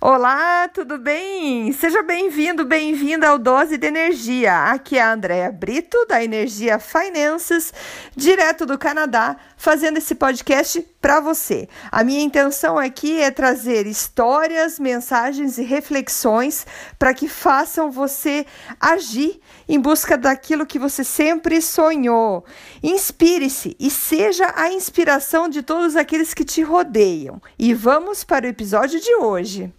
Olá, tudo bem? Seja bem-vindo, bem-vinda ao Dose de Energia. Aqui é a Andrea Brito, da Energia Finances, direto do Canadá, fazendo esse podcast para você. A minha intenção aqui é trazer histórias, mensagens e reflexões para que façam você agir em busca daquilo que você sempre sonhou. Inspire-se e seja a inspiração de todos aqueles que te rodeiam. E vamos para o episódio de hoje.